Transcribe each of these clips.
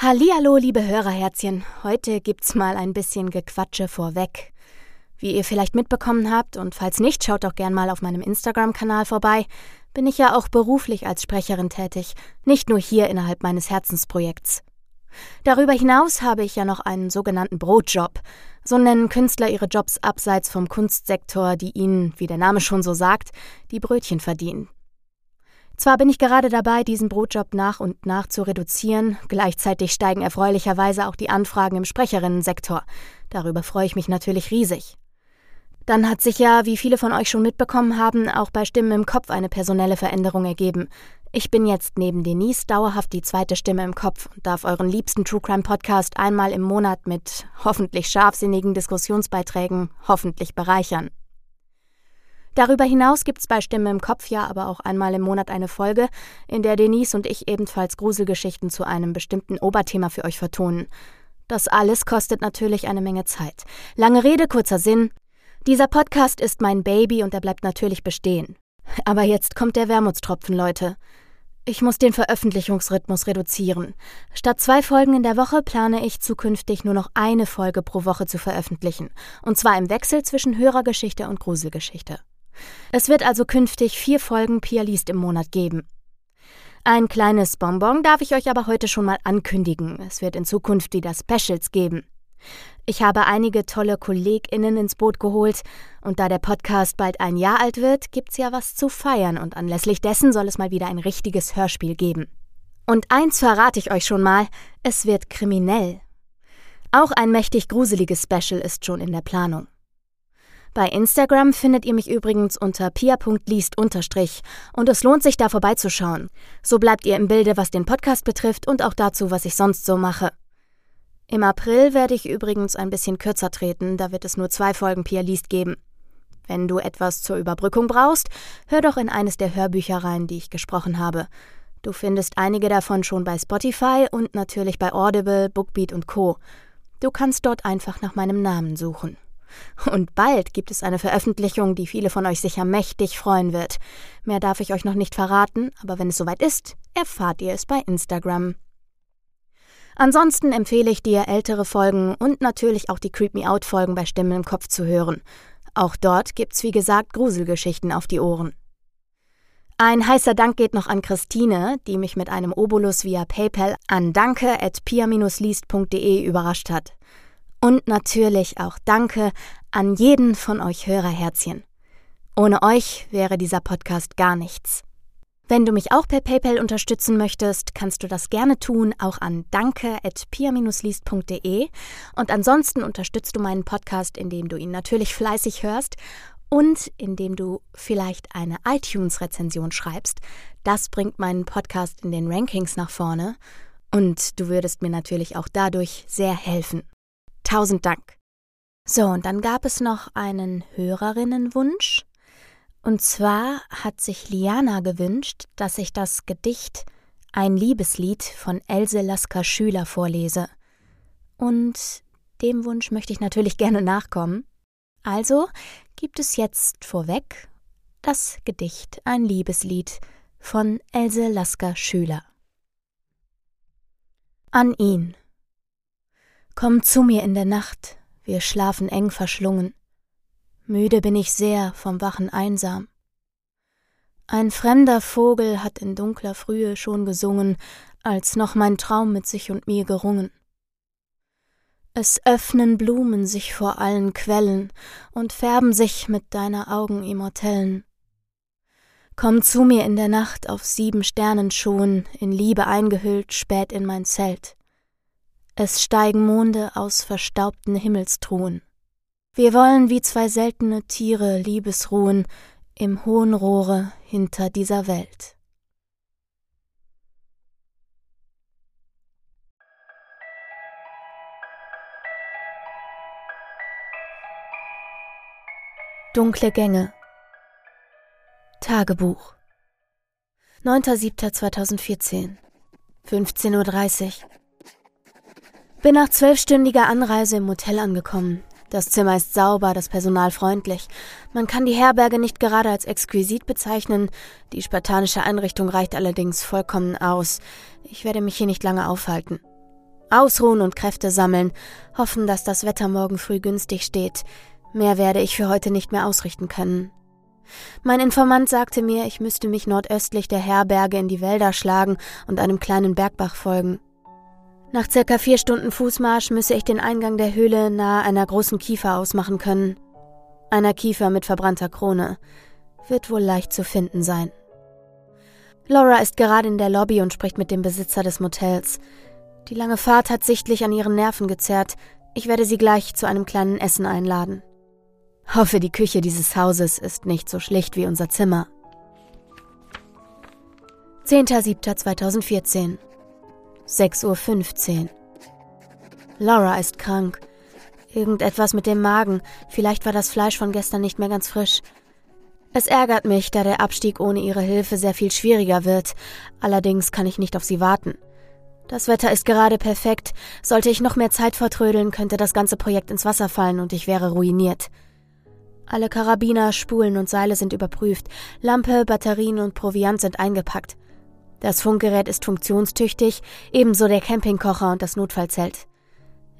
Hallihallo, liebe Hörerherzchen. Heute gibt's mal ein bisschen Gequatsche vorweg. Wie ihr vielleicht mitbekommen habt, und falls nicht, schaut doch gern mal auf meinem Instagram-Kanal vorbei, bin ich ja auch beruflich als Sprecherin tätig, nicht nur hier innerhalb meines Herzensprojekts. Darüber hinaus habe ich ja noch einen sogenannten Brotjob. So nennen Künstler ihre Jobs abseits vom Kunstsektor, die ihnen, wie der Name schon so sagt, die Brötchen verdienen. Zwar bin ich gerade dabei, diesen Brotjob nach und nach zu reduzieren, gleichzeitig steigen erfreulicherweise auch die Anfragen im Sprecherinnensektor. Darüber freue ich mich natürlich riesig. Dann hat sich ja, wie viele von euch schon mitbekommen haben, auch bei Stimmen im Kopf eine personelle Veränderung ergeben. Ich bin jetzt neben Denise dauerhaft die zweite Stimme im Kopf und darf euren liebsten True Crime Podcast einmal im Monat mit hoffentlich scharfsinnigen Diskussionsbeiträgen hoffentlich bereichern. Darüber hinaus gibt's bei Stimme im Kopf ja aber auch einmal im Monat eine Folge, in der Denise und ich ebenfalls Gruselgeschichten zu einem bestimmten Oberthema für euch vertonen. Das alles kostet natürlich eine Menge Zeit. Lange Rede, kurzer Sinn. Dieser Podcast ist mein Baby und er bleibt natürlich bestehen. Aber jetzt kommt der Wermutstropfen, Leute. Ich muss den Veröffentlichungsrhythmus reduzieren. Statt zwei Folgen in der Woche plane ich zukünftig nur noch eine Folge pro Woche zu veröffentlichen. Und zwar im Wechsel zwischen Hörergeschichte und Gruselgeschichte. Es wird also künftig vier Folgen Pia liest im Monat geben. Ein kleines Bonbon darf ich euch aber heute schon mal ankündigen. Es wird in Zukunft wieder Specials geben. Ich habe einige tolle KollegInnen ins Boot geholt und da der Podcast bald ein Jahr alt wird, gibt's ja was zu feiern und anlässlich dessen soll es mal wieder ein richtiges Hörspiel geben. Und eins verrate ich euch schon mal, es wird kriminell. Auch ein mächtig gruseliges Special ist schon in der Planung. Bei Instagram findet ihr mich übrigens unter pia.liest und es lohnt sich da vorbeizuschauen. So bleibt ihr im Bilde, was den Podcast betrifft und auch dazu, was ich sonst so mache. Im April werde ich übrigens ein bisschen kürzer treten, da wird es nur zwei Folgen Pia liest geben. Wenn du etwas zur Überbrückung brauchst, hör doch in eines der Hörbücher rein, die ich gesprochen habe. Du findest einige davon schon bei Spotify und natürlich bei Audible, Bookbeat und Co. Du kannst dort einfach nach meinem Namen suchen. Und bald gibt es eine Veröffentlichung, die viele von euch sicher mächtig freuen wird. Mehr darf ich euch noch nicht verraten, aber wenn es soweit ist, erfahrt ihr es bei Instagram. Ansonsten empfehle ich dir, ältere Folgen und natürlich auch die Creep Me Out Folgen bei Stimmen im Kopf zu hören. Auch dort gibt's wie gesagt Gruselgeschichten auf die Ohren. Ein heißer Dank geht noch an Christine, die mich mit einem Obolus via PayPal an danke@pia-liest.de überrascht hat. Und natürlich auch Danke an jeden von euch Hörerherzchen. Ohne euch wäre dieser Podcast gar nichts. Wenn du mich auch per PayPal unterstützen möchtest, kannst du das gerne tun, auch an danke.pia-liest.de. Und ansonsten unterstützt du meinen Podcast, indem du ihn natürlich fleißig hörst und indem du vielleicht eine iTunes-Rezension schreibst. Das bringt meinen Podcast in den Rankings nach vorne. Und du würdest mir natürlich auch dadurch sehr helfen. Tausend Dank. So, und dann gab es noch einen Hörerinnenwunsch. Und zwar hat sich Liana gewünscht, dass ich das Gedicht Ein Liebeslied von Else Lasker Schüler vorlese. Und dem Wunsch möchte ich natürlich gerne nachkommen. Also gibt es jetzt vorweg das Gedicht Ein Liebeslied von Else Lasker Schüler. An ihn. Komm zu mir in der Nacht, wir schlafen eng verschlungen. Müde bin ich sehr vom Wachen einsam. Ein fremder Vogel hat in dunkler Frühe schon gesungen, als noch mein Traum mit sich und mir gerungen. Es öffnen Blumen sich vor allen Quellen und färben sich mit deiner Augen immortellen. Komm zu mir in der Nacht auf sieben Sternen schon, in Liebe eingehüllt, spät in mein Zelt. Es steigen Monde aus verstaubten Himmelstruhen. Wir wollen wie zwei seltene Tiere Liebesruhen im hohen Rohre hinter dieser Welt. Dunkle Gänge Tagebuch 9.7.2014 15.30 Uhr bin nach zwölfstündiger Anreise im Hotel angekommen. Das Zimmer ist sauber, das Personal freundlich. Man kann die Herberge nicht gerade als exquisit bezeichnen. Die spartanische Einrichtung reicht allerdings vollkommen aus. Ich werde mich hier nicht lange aufhalten. Ausruhen und Kräfte sammeln, hoffen, dass das Wetter morgen früh günstig steht. Mehr werde ich für heute nicht mehr ausrichten können. Mein Informant sagte mir, ich müsste mich nordöstlich der Herberge in die Wälder schlagen und einem kleinen Bergbach folgen. Nach circa vier Stunden Fußmarsch müsse ich den Eingang der Höhle nahe einer großen Kiefer ausmachen können. Einer Kiefer mit verbrannter Krone. Wird wohl leicht zu finden sein. Laura ist gerade in der Lobby und spricht mit dem Besitzer des Motels. Die lange Fahrt hat sichtlich an ihren Nerven gezerrt. Ich werde sie gleich zu einem kleinen Essen einladen. Hoffe, die Küche dieses Hauses ist nicht so schlicht wie unser Zimmer. 10.07.2014 6.15 Uhr Laura ist krank. Irgendetwas mit dem Magen. Vielleicht war das Fleisch von gestern nicht mehr ganz frisch. Es ärgert mich, da der Abstieg ohne ihre Hilfe sehr viel schwieriger wird. Allerdings kann ich nicht auf sie warten. Das Wetter ist gerade perfekt. Sollte ich noch mehr Zeit vertrödeln, könnte das ganze Projekt ins Wasser fallen und ich wäre ruiniert. Alle Karabiner, Spulen und Seile sind überprüft. Lampe, Batterien und Proviant sind eingepackt. Das Funkgerät ist funktionstüchtig, ebenso der Campingkocher und das Notfallzelt.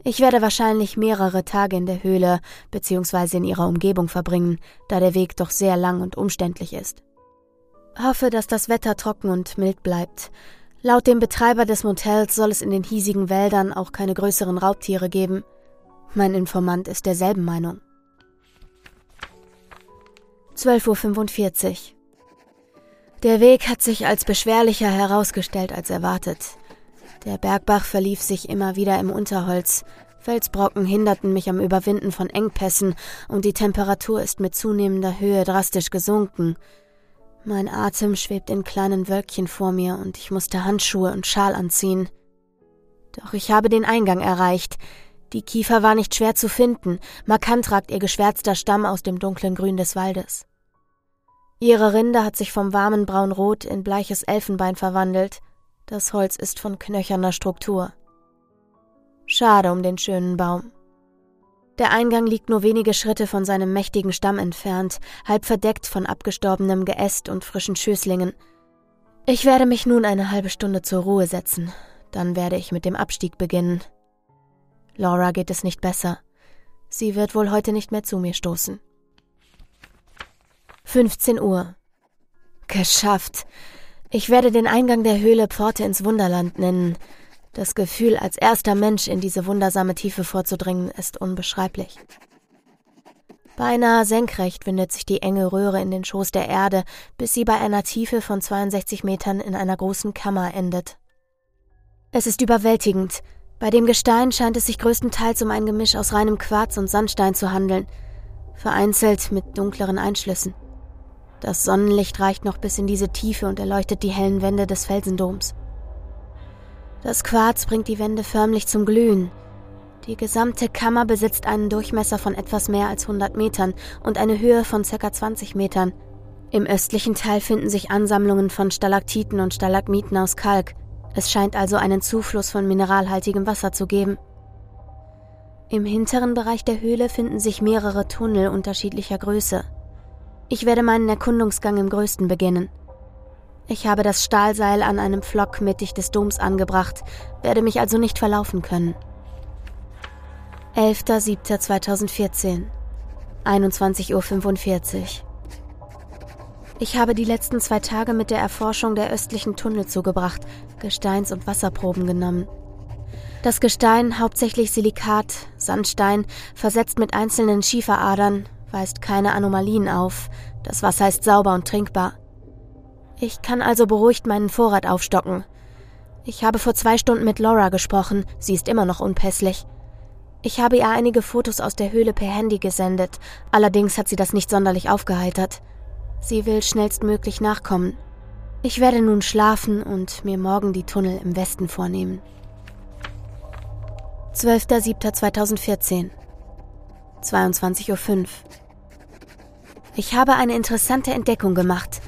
Ich werde wahrscheinlich mehrere Tage in der Höhle bzw. in ihrer Umgebung verbringen, da der Weg doch sehr lang und umständlich ist. Hoffe, dass das Wetter trocken und mild bleibt. Laut dem Betreiber des Motels soll es in den hiesigen Wäldern auch keine größeren Raubtiere geben. Mein Informant ist derselben Meinung. 12.45 Uhr. Der Weg hat sich als beschwerlicher herausgestellt als erwartet. Der Bergbach verlief sich immer wieder im Unterholz. Felsbrocken hinderten mich am Überwinden von Engpässen und die Temperatur ist mit zunehmender Höhe drastisch gesunken. Mein Atem schwebt in kleinen Wölkchen vor mir und ich musste Handschuhe und Schal anziehen. Doch ich habe den Eingang erreicht. Die Kiefer war nicht schwer zu finden, markant ragt ihr geschwärzter Stamm aus dem dunklen Grün des Waldes. Ihre Rinde hat sich vom warmen Braunrot in bleiches Elfenbein verwandelt. Das Holz ist von knöcherner Struktur. Schade um den schönen Baum. Der Eingang liegt nur wenige Schritte von seinem mächtigen Stamm entfernt, halb verdeckt von abgestorbenem Geäst und frischen Schößlingen. Ich werde mich nun eine halbe Stunde zur Ruhe setzen. Dann werde ich mit dem Abstieg beginnen. Laura geht es nicht besser. Sie wird wohl heute nicht mehr zu mir stoßen. 15 Uhr. Geschafft. Ich werde den Eingang der Höhle Pforte ins Wunderland nennen. Das Gefühl, als erster Mensch in diese wundersame Tiefe vorzudringen, ist unbeschreiblich. Beinahe senkrecht windet sich die enge Röhre in den Schoß der Erde, bis sie bei einer Tiefe von 62 Metern in einer großen Kammer endet. Es ist überwältigend. Bei dem Gestein scheint es sich größtenteils um ein Gemisch aus reinem Quarz und Sandstein zu handeln, vereinzelt mit dunkleren Einschlüssen. Das Sonnenlicht reicht noch bis in diese Tiefe und erleuchtet die hellen Wände des Felsendoms. Das Quarz bringt die Wände förmlich zum Glühen. Die gesamte Kammer besitzt einen Durchmesser von etwas mehr als 100 Metern und eine Höhe von ca. 20 Metern. Im östlichen Teil finden sich Ansammlungen von Stalaktiten und Stalagmiten aus Kalk. Es scheint also einen Zufluss von mineralhaltigem Wasser zu geben. Im hinteren Bereich der Höhle finden sich mehrere Tunnel unterschiedlicher Größe. Ich werde meinen Erkundungsgang im größten beginnen. Ich habe das Stahlseil an einem Pflock mittig des Doms angebracht, werde mich also nicht verlaufen können. 11.07.2014 21.45 Uhr Ich habe die letzten zwei Tage mit der Erforschung der östlichen Tunnel zugebracht, Gesteins- und Wasserproben genommen. Das Gestein, hauptsächlich Silikat, Sandstein, versetzt mit einzelnen Schieferadern, weist keine Anomalien auf. Das Wasser ist sauber und trinkbar. Ich kann also beruhigt meinen Vorrat aufstocken. Ich habe vor zwei Stunden mit Laura gesprochen, sie ist immer noch unpässlich. Ich habe ihr einige Fotos aus der Höhle per Handy gesendet, allerdings hat sie das nicht sonderlich aufgeheitert. Sie will schnellstmöglich nachkommen. Ich werde nun schlafen und mir morgen die Tunnel im Westen vornehmen. 12.07.2014 22.05 Uhr. Ich habe eine interessante Entdeckung gemacht.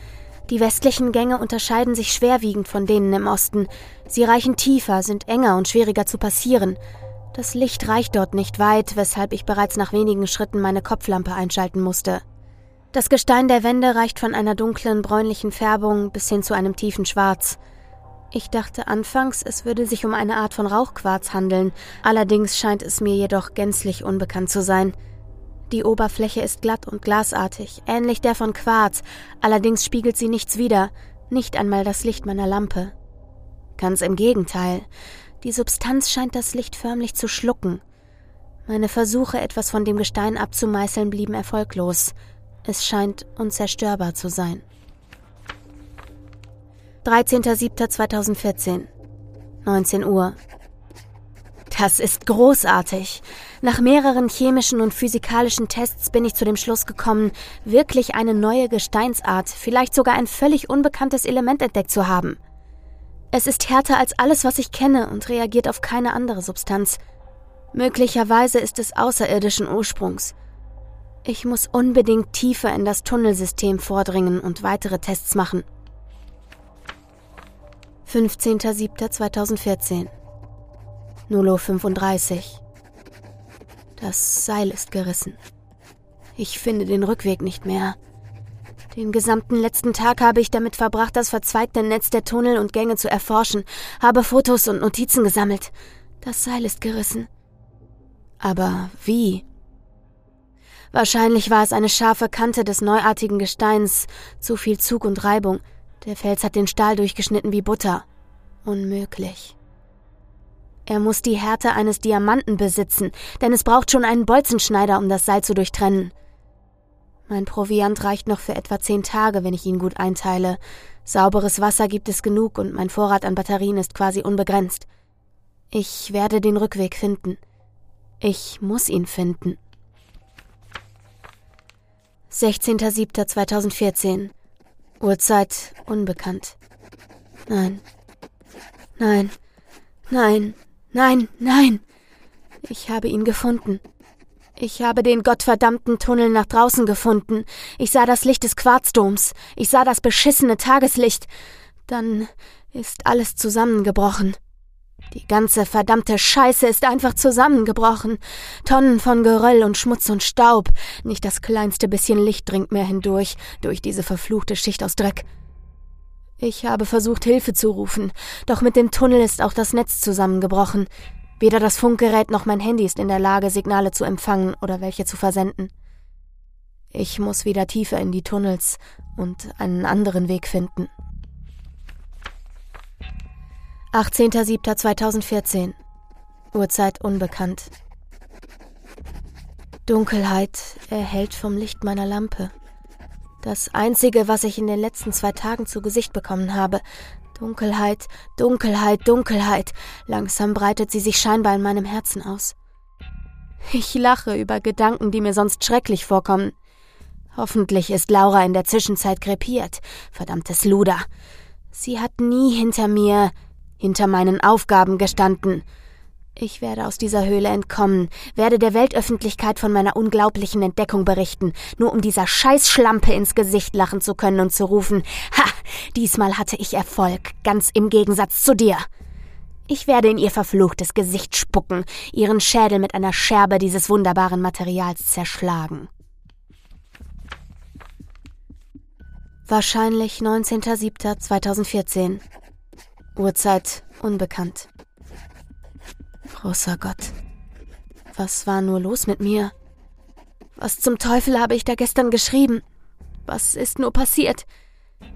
Die westlichen Gänge unterscheiden sich schwerwiegend von denen im Osten. Sie reichen tiefer, sind enger und schwieriger zu passieren. Das Licht reicht dort nicht weit, weshalb ich bereits nach wenigen Schritten meine Kopflampe einschalten musste. Das Gestein der Wände reicht von einer dunklen, bräunlichen Färbung bis hin zu einem tiefen Schwarz. Ich dachte anfangs, es würde sich um eine Art von Rauchquarz handeln, allerdings scheint es mir jedoch gänzlich unbekannt zu sein. Die Oberfläche ist glatt und glasartig, ähnlich der von Quarz, allerdings spiegelt sie nichts wider, nicht einmal das Licht meiner Lampe. Ganz im Gegenteil, die Substanz scheint das Licht förmlich zu schlucken. Meine Versuche, etwas von dem Gestein abzumeißeln, blieben erfolglos. Es scheint unzerstörbar zu sein. 13.07.2014 19 Uhr Das ist großartig. Nach mehreren chemischen und physikalischen Tests bin ich zu dem Schluss gekommen, wirklich eine neue Gesteinsart, vielleicht sogar ein völlig unbekanntes Element entdeckt zu haben. Es ist härter als alles, was ich kenne und reagiert auf keine andere Substanz. Möglicherweise ist es außerirdischen Ursprungs. Ich muss unbedingt tiefer in das Tunnelsystem vordringen und weitere Tests machen. 15.07.2014 0.35 Das Seil ist gerissen. Ich finde den Rückweg nicht mehr. Den gesamten letzten Tag habe ich damit verbracht, das verzweigte Netz der Tunnel und Gänge zu erforschen, habe Fotos und Notizen gesammelt. Das Seil ist gerissen. Aber wie? Wahrscheinlich war es eine scharfe Kante des neuartigen Gesteins, zu viel Zug und Reibung. Der Fels hat den Stahl durchgeschnitten wie Butter. Unmöglich. Er muss die Härte eines Diamanten besitzen, denn es braucht schon einen Bolzenschneider, um das Seil zu durchtrennen. Mein Proviant reicht noch für etwa zehn Tage, wenn ich ihn gut einteile. Sauberes Wasser gibt es genug und mein Vorrat an Batterien ist quasi unbegrenzt. Ich werde den Rückweg finden. Ich muss ihn finden. 16.07.2014 Uhrzeit unbekannt. Nein. Nein. Nein. Nein. Nein. Ich habe ihn gefunden. Ich habe den gottverdammten Tunnel nach draußen gefunden. Ich sah das Licht des Quarzdoms. Ich sah das beschissene Tageslicht. Dann ist alles zusammengebrochen. Die ganze verdammte Scheiße ist einfach zusammengebrochen. Tonnen von Geröll und Schmutz und Staub. Nicht das kleinste bisschen Licht dringt mehr hindurch, durch diese verfluchte Schicht aus Dreck. Ich habe versucht, Hilfe zu rufen, doch mit dem Tunnel ist auch das Netz zusammengebrochen. Weder das Funkgerät noch mein Handy ist in der Lage, Signale zu empfangen oder welche zu versenden. Ich muss wieder tiefer in die Tunnels und einen anderen Weg finden. 18.07.2014 Uhrzeit unbekannt. Dunkelheit erhellt vom Licht meiner Lampe. Das Einzige, was ich in den letzten zwei Tagen zu Gesicht bekommen habe. Dunkelheit, Dunkelheit, Dunkelheit. Langsam breitet sie sich scheinbar in meinem Herzen aus. Ich lache über Gedanken, die mir sonst schrecklich vorkommen. Hoffentlich ist Laura in der Zwischenzeit krepiert. Verdammtes Luder. Sie hat nie hinter mir hinter meinen Aufgaben gestanden. Ich werde aus dieser Höhle entkommen, werde der Weltöffentlichkeit von meiner unglaublichen Entdeckung berichten, nur um dieser Scheißschlampe ins Gesicht lachen zu können und zu rufen, ha, diesmal hatte ich Erfolg, ganz im Gegensatz zu dir. Ich werde in ihr verfluchtes Gesicht spucken, ihren Schädel mit einer Scherbe dieses wunderbaren Materials zerschlagen. Wahrscheinlich 19.07.2014. Uhrzeit unbekannt. Großer Gott, was war nur los mit mir? Was zum Teufel habe ich da gestern geschrieben? Was ist nur passiert?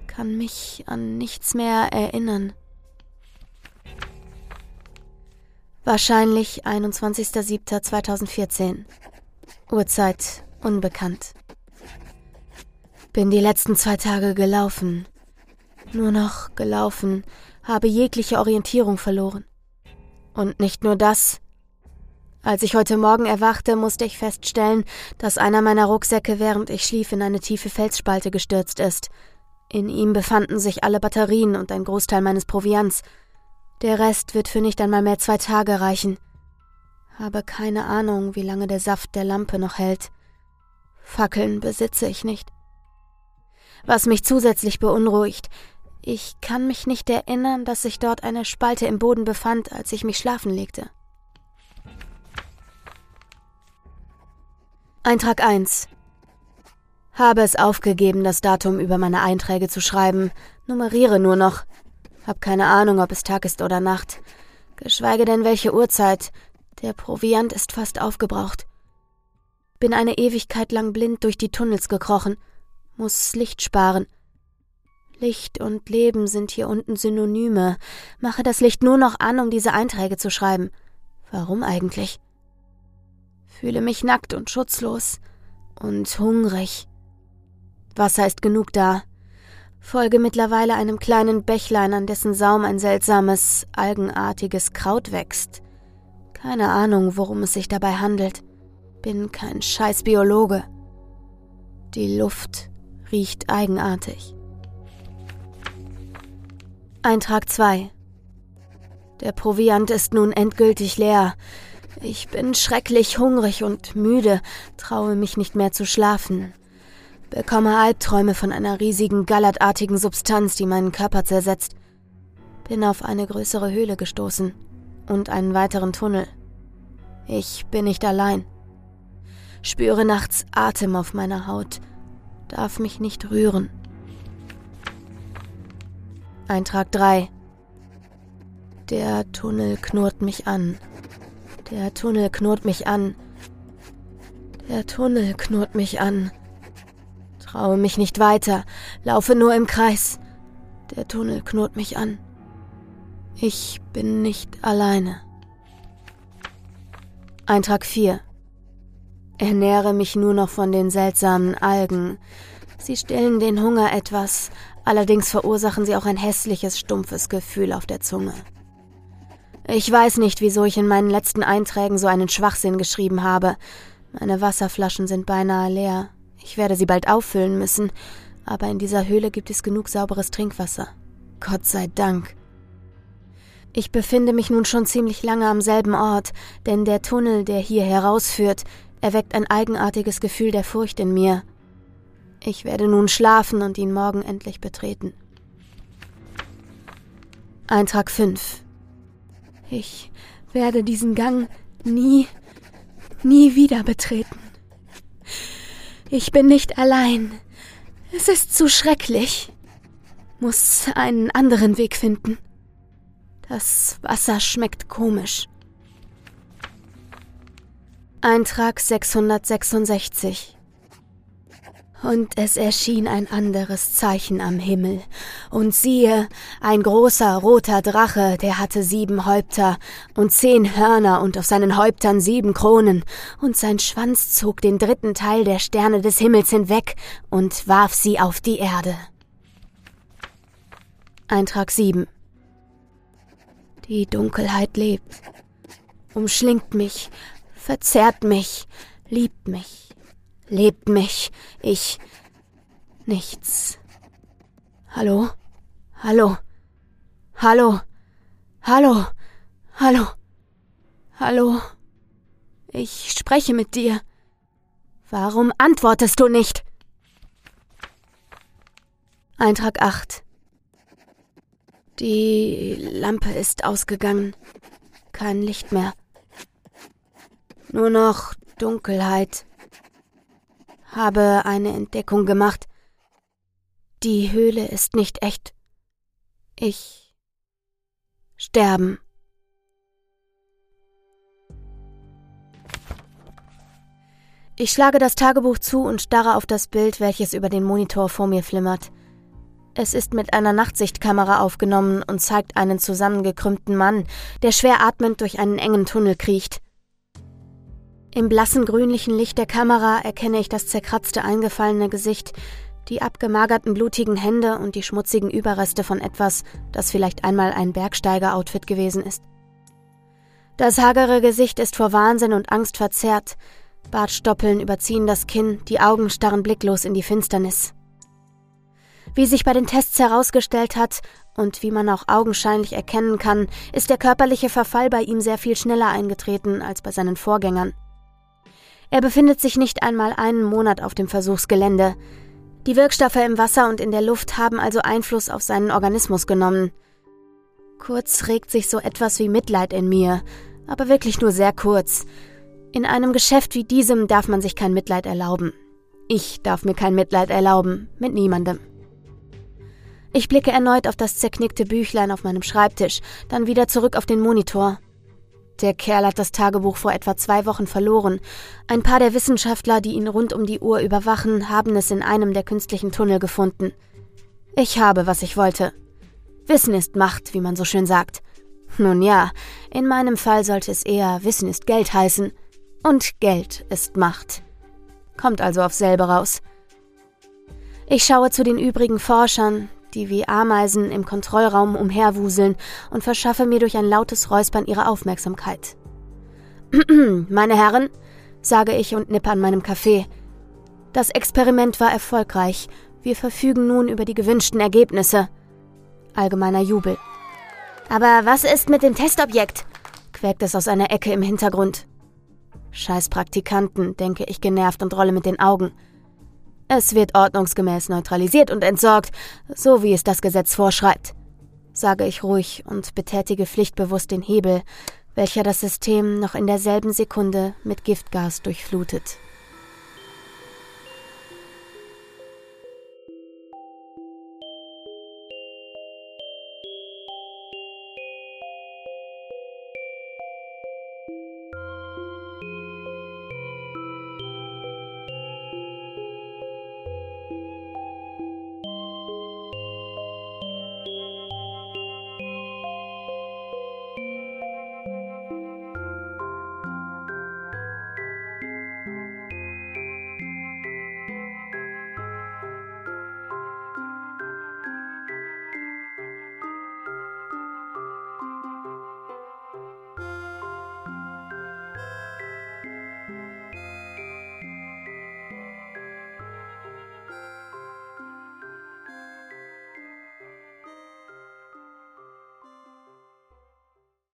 Kann mich an nichts mehr erinnern. Wahrscheinlich 21.07.2014. Uhrzeit unbekannt. Bin die letzten zwei Tage gelaufen. Nur noch gelaufen, habe jegliche Orientierung verloren. Und nicht nur das. Als ich heute Morgen erwachte, musste ich feststellen, dass einer meiner Rucksäcke, während ich schlief, in eine tiefe Felsspalte gestürzt ist. In ihm befanden sich alle Batterien und ein Großteil meines Proviants. Der Rest wird für nicht einmal mehr zwei Tage reichen. Habe keine Ahnung, wie lange der Saft der Lampe noch hält. Fackeln besitze ich nicht. Was mich zusätzlich beunruhigt, ich kann mich nicht erinnern, dass sich dort eine Spalte im Boden befand, als ich mich schlafen legte. Eintrag 1. Habe es aufgegeben, das Datum über meine Einträge zu schreiben, nummeriere nur noch. Hab keine Ahnung, ob es Tag ist oder Nacht. Geschweige denn welche Uhrzeit. Der Proviant ist fast aufgebraucht. Bin eine Ewigkeit lang blind durch die Tunnels gekrochen. Muss Licht sparen. Licht und Leben sind hier unten Synonyme. Mache das Licht nur noch an, um diese Einträge zu schreiben. Warum eigentlich? Fühle mich nackt und schutzlos und hungrig. Wasser ist genug da. Folge mittlerweile einem kleinen Bächlein, an dessen Saum ein seltsames, algenartiges Kraut wächst. Keine Ahnung, worum es sich dabei handelt. Bin kein scheiß Biologe. Die Luft riecht eigenartig. Eintrag 2 Der Proviant ist nun endgültig leer. Ich bin schrecklich hungrig und müde, traue mich nicht mehr zu schlafen. Bekomme Albträume von einer riesigen, gallertartigen Substanz, die meinen Körper zersetzt. Bin auf eine größere Höhle gestoßen und einen weiteren Tunnel. Ich bin nicht allein. Spüre nachts Atem auf meiner Haut, darf mich nicht rühren. Eintrag 3 Der Tunnel knurrt mich an. Der Tunnel knurrt mich an. Der Tunnel knurrt mich an. Traue mich nicht weiter, laufe nur im Kreis. Der Tunnel knurrt mich an. Ich bin nicht alleine. Eintrag 4. Ernähre mich nur noch von den seltsamen Algen. Sie stillen den Hunger etwas, allerdings verursachen sie auch ein hässliches, stumpfes Gefühl auf der Zunge. Ich weiß nicht, wieso ich in meinen letzten Einträgen so einen Schwachsinn geschrieben habe. Meine Wasserflaschen sind beinahe leer. Ich werde sie bald auffüllen müssen, aber in dieser Höhle gibt es genug sauberes Trinkwasser. Gott sei Dank. Ich befinde mich nun schon ziemlich lange am selben Ort, denn der Tunnel, der hier herausführt, erweckt ein eigenartiges Gefühl der Furcht in mir. Ich werde nun schlafen und ihn morgen endlich betreten. Eintrag 5 Ich werde diesen Gang nie, nie wieder betreten. Ich bin nicht allein. Es ist zu schrecklich. Muss einen anderen Weg finden. Das Wasser schmeckt komisch. Eintrag 666 und es erschien ein anderes Zeichen am Himmel. Und siehe, ein großer roter Drache, der hatte sieben Häupter und zehn Hörner und auf seinen Häuptern sieben Kronen, und sein Schwanz zog den dritten Teil der Sterne des Himmels hinweg und warf sie auf die Erde. Eintrag 7 Die Dunkelheit lebt, umschlingt mich, verzerrt mich, liebt mich lebt mich. Ich. Nichts. Hallo? Hallo? Hallo? Hallo? Hallo? Hallo? Ich spreche mit dir. Warum antwortest du nicht? Eintrag 8. Die Lampe ist ausgegangen. Kein Licht mehr. Nur noch Dunkelheit habe eine Entdeckung gemacht. Die Höhle ist nicht echt. Ich sterben. Ich schlage das Tagebuch zu und starre auf das Bild, welches über den Monitor vor mir flimmert. Es ist mit einer Nachtsichtkamera aufgenommen und zeigt einen zusammengekrümmten Mann, der schwer atmend durch einen engen Tunnel kriecht. Im blassen grünlichen Licht der Kamera erkenne ich das zerkratzte, eingefallene Gesicht, die abgemagerten blutigen Hände und die schmutzigen Überreste von etwas, das vielleicht einmal ein Bergsteiger-Outfit gewesen ist. Das hagere Gesicht ist vor Wahnsinn und Angst verzerrt, Bartstoppeln überziehen das Kinn, die Augen starren blicklos in die Finsternis. Wie sich bei den Tests herausgestellt hat und wie man auch augenscheinlich erkennen kann, ist der körperliche Verfall bei ihm sehr viel schneller eingetreten als bei seinen Vorgängern. Er befindet sich nicht einmal einen Monat auf dem Versuchsgelände. Die Wirkstoffe im Wasser und in der Luft haben also Einfluss auf seinen Organismus genommen. Kurz regt sich so etwas wie Mitleid in mir, aber wirklich nur sehr kurz. In einem Geschäft wie diesem darf man sich kein Mitleid erlauben. Ich darf mir kein Mitleid erlauben, mit niemandem. Ich blicke erneut auf das zerknickte Büchlein auf meinem Schreibtisch, dann wieder zurück auf den Monitor. Der Kerl hat das Tagebuch vor etwa zwei Wochen verloren. Ein paar der Wissenschaftler, die ihn rund um die Uhr überwachen, haben es in einem der künstlichen Tunnel gefunden. Ich habe, was ich wollte. Wissen ist Macht, wie man so schön sagt. Nun ja, in meinem Fall sollte es eher Wissen ist Geld heißen. Und Geld ist Macht. Kommt also auf selbe raus. Ich schaue zu den übrigen Forschern, die wie Ameisen im Kontrollraum umherwuseln und verschaffe mir durch ein lautes Räuspern ihre Aufmerksamkeit. Meine Herren, sage ich und nippe an meinem Kaffee. Das Experiment war erfolgreich. Wir verfügen nun über die gewünschten Ergebnisse. Allgemeiner Jubel. Aber was ist mit dem Testobjekt? quäkt es aus einer Ecke im Hintergrund. Scheiß Praktikanten, denke ich genervt und rolle mit den Augen. Es wird ordnungsgemäß neutralisiert und entsorgt, so wie es das Gesetz vorschreibt, sage ich ruhig und betätige pflichtbewusst den Hebel, welcher das System noch in derselben Sekunde mit Giftgas durchflutet.